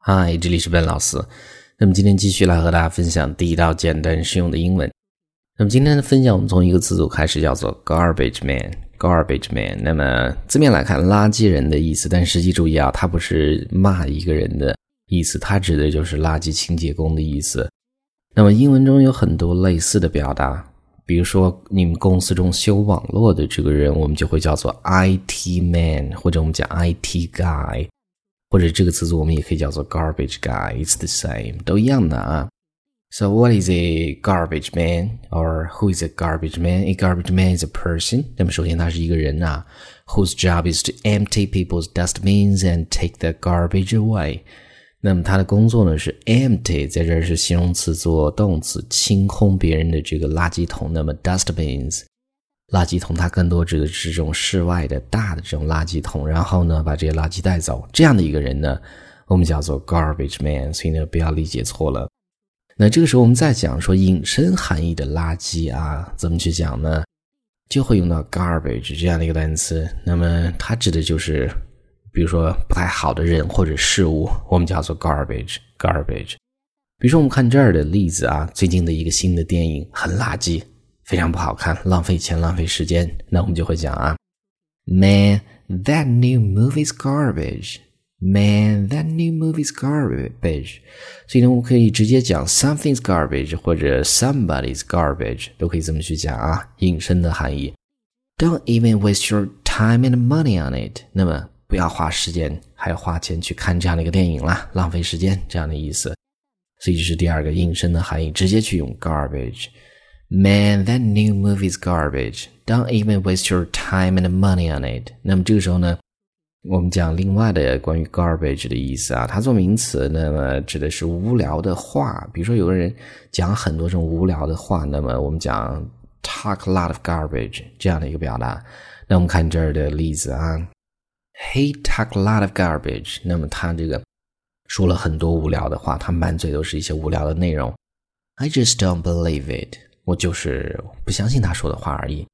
嗨，这里是笨老师。那么今天继续来和大家分享第一道简单实用的英文。那么今天的分享，我们从一个词组开始，叫做 garbage man。garbage man。那么字面来看，垃圾人的意思，但实际注意啊，它不是骂一个人的意思，它指的就是垃圾清洁工的意思。那么英文中有很多类似的表达，比如说你们公司中修网络的这个人，我们就会叫做 IT man，或者我们讲 IT guy。或者这个词组我们也可以叫做 garbage guy，it's the same，都一样的啊。So what is a garbage man, or who is a garbage man? A garbage man is a person. 那么首先他是一个人啊，whose job is to empty people's dustbins and take the garbage away. 那么他的工作呢是 empty，在这儿是形容词做动词，清空别人的这个垃圾桶。那么 dustbins 垃圾桶，它更多指的是这种室外的大的这种垃圾桶，然后呢，把这些垃圾带走。这样的一个人呢，我们叫做 garbage man，所以呢，不要理解错了。那这个时候我们再讲说引申含义的垃圾啊，怎么去讲呢？就会用到 garbage 这样的一个单词。那么它指的就是，比如说不太好的人或者事物，我们叫做 garbage，garbage。比如说我们看这儿的例子啊，最近的一个新的电影很垃圾。非常不好看，浪费钱，浪费时间。那我们就会讲啊，Man, that new movie's garbage. Man, that new movie's garbage. 所以呢，我们可以直接讲 something's garbage 或者 somebody's garbage，都可以这么去讲啊，引申的含义。Don't even waste your time and money on it。那么不要花时间还要花钱去看这样的一个电影啦，浪费时间这样的意思。所以这是第二个引申的含义，直接去用 garbage。 Man, that new movie's garbage. Don't even waste your time and money on it. 那么这个时候呢，我们讲另外的关于 garbage 的意思啊，它做名词，那么指的是无聊的话。比如说有个人讲很多这种无聊的话，那么我们讲 talk a lot of garbage 这样的一个表达。那我们看这儿的例子啊，He talk a lot of garbage。那么他这个说了很多无聊的话，他满嘴都是一些无聊的内容。I just don't believe it。我就是不相信他说的话而已。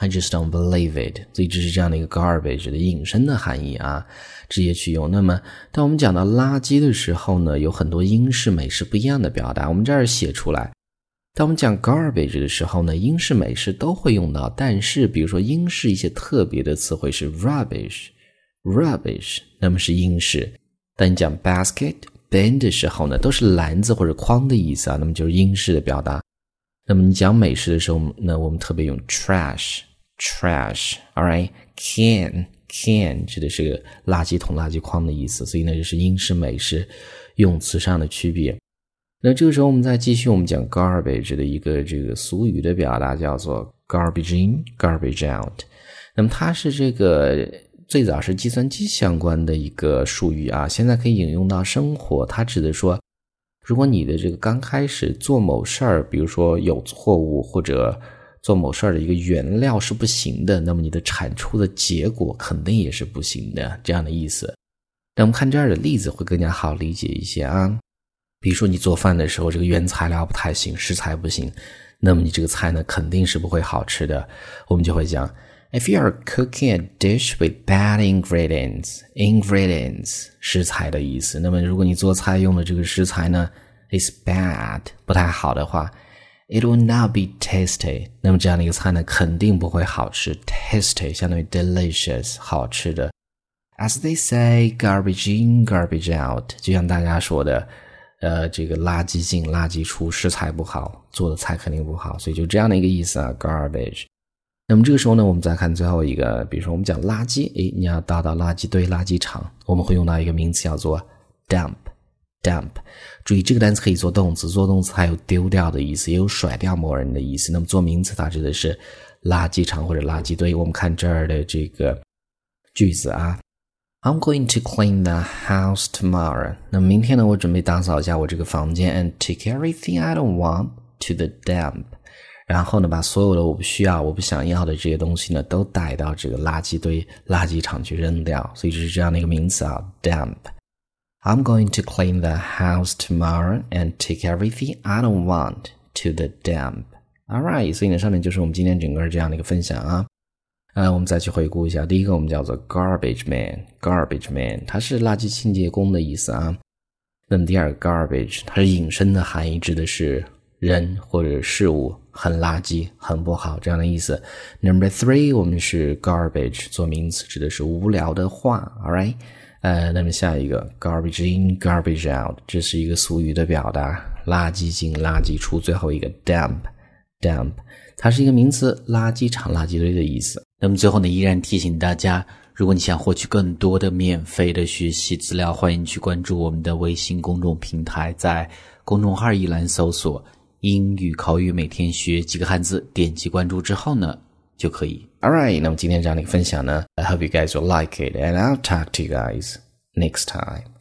I just don't believe it。所以这是这样的一个 garbage 的引申的含义啊，直接去用。那么，当我们讲到垃圾的时候呢，有很多英式、美式不一样的表达。我们这儿写出来。当我们讲 garbage 的时候呢，英式、美式都会用到。但是，比如说英式一些特别的词汇是 rubbish，rubbish，那么是英式。当你讲 basket、bin 的时候呢，都是篮子或者筐的意思啊，那么就是英式的表达。那么你讲美食的时候，那我们特别用 trash，trash，all right，can，can 指的是个垃圾桶、垃圾筐的意思，所以呢，就是英式、美式用词上的区别。那这个时候我们再继续，我们讲 garbage 的一个这个俗语的表达叫做 garbage in，garbage out。那么它是这个最早是计算机相关的一个术语啊，现在可以引用到生活，它指的说。如果你的这个刚开始做某事儿，比如说有错误或者做某事儿的一个原料是不行的，那么你的产出的结果肯定也是不行的，这样的意思。那我们看这儿的例子会更加好理解一些啊。比如说你做饭的时候，这个原材料不太行，食材不行，那么你这个菜呢肯定是不会好吃的。我们就会讲。If you are cooking a dish with bad ingredients, ingredients 食材的意思。那么如果你做菜用的这个食材呢，is bad 不太好的话，it will not be tasty。那么这样的一个菜呢，肯定不会好吃。Tasty 相当于 delicious 好吃的。As they say, garbage in, garbage out。就像大家说的，呃，这个垃圾进，垃圾出，食材不好，做的菜肯定不好。所以就这样的一个意思啊，garbage。 那么这个时候呢，我们再看最后一个，比如说我们讲垃圾，诶，你要倒到垃圾堆、垃圾场，我们会用到一个名词叫做 dump，dump。注意这个单词可以做动词，做动词还有丢掉的意思，也有甩掉某人的意思。那么做名词，它指的是垃圾场或者垃圾堆。我们看这儿的这个句子啊，I'm going to clean the house tomorrow。那么明天呢，我准备打扫一下我这个房间，and take everything I don't want to the dump。然后呢，把所有的我不需要、我不想要的这些东西呢，都带到这个垃圾堆、垃圾场去扔掉。所以这是这样的一个名词啊，dump。I'm going to clean the house tomorrow and take everything I don't want to the dump. All right，所以呢，上面就是我们今天整个这样的一个分享啊。呃，我们再去回顾一下，第一个我们叫做 garbage man，garbage man，它是垃圾清洁工的意思啊。那么第二个 garbage，它是引申的含义，指的是人或者事物很垃圾、很不好这样的意思。Number three，我们是 garbage 做名词，指的是无聊的话。All right，呃，那么下一个 garbage in，garbage out，这是一个俗语的表达，垃圾进、垃圾出。最后一个 dump，dump，它是一个名词，垃圾场、垃圾堆的意思。那么最后呢，依然提醒大家，如果你想获取更多的免费的学习资料，欢迎去关注我们的微信公众平台，在公众号一栏搜索“英语口语每天学几个汉字”，点击关注之后呢，就可以。All right，那么今天这样的一个分享呢，I hope you guys will like it, and I'll talk to you guys next time.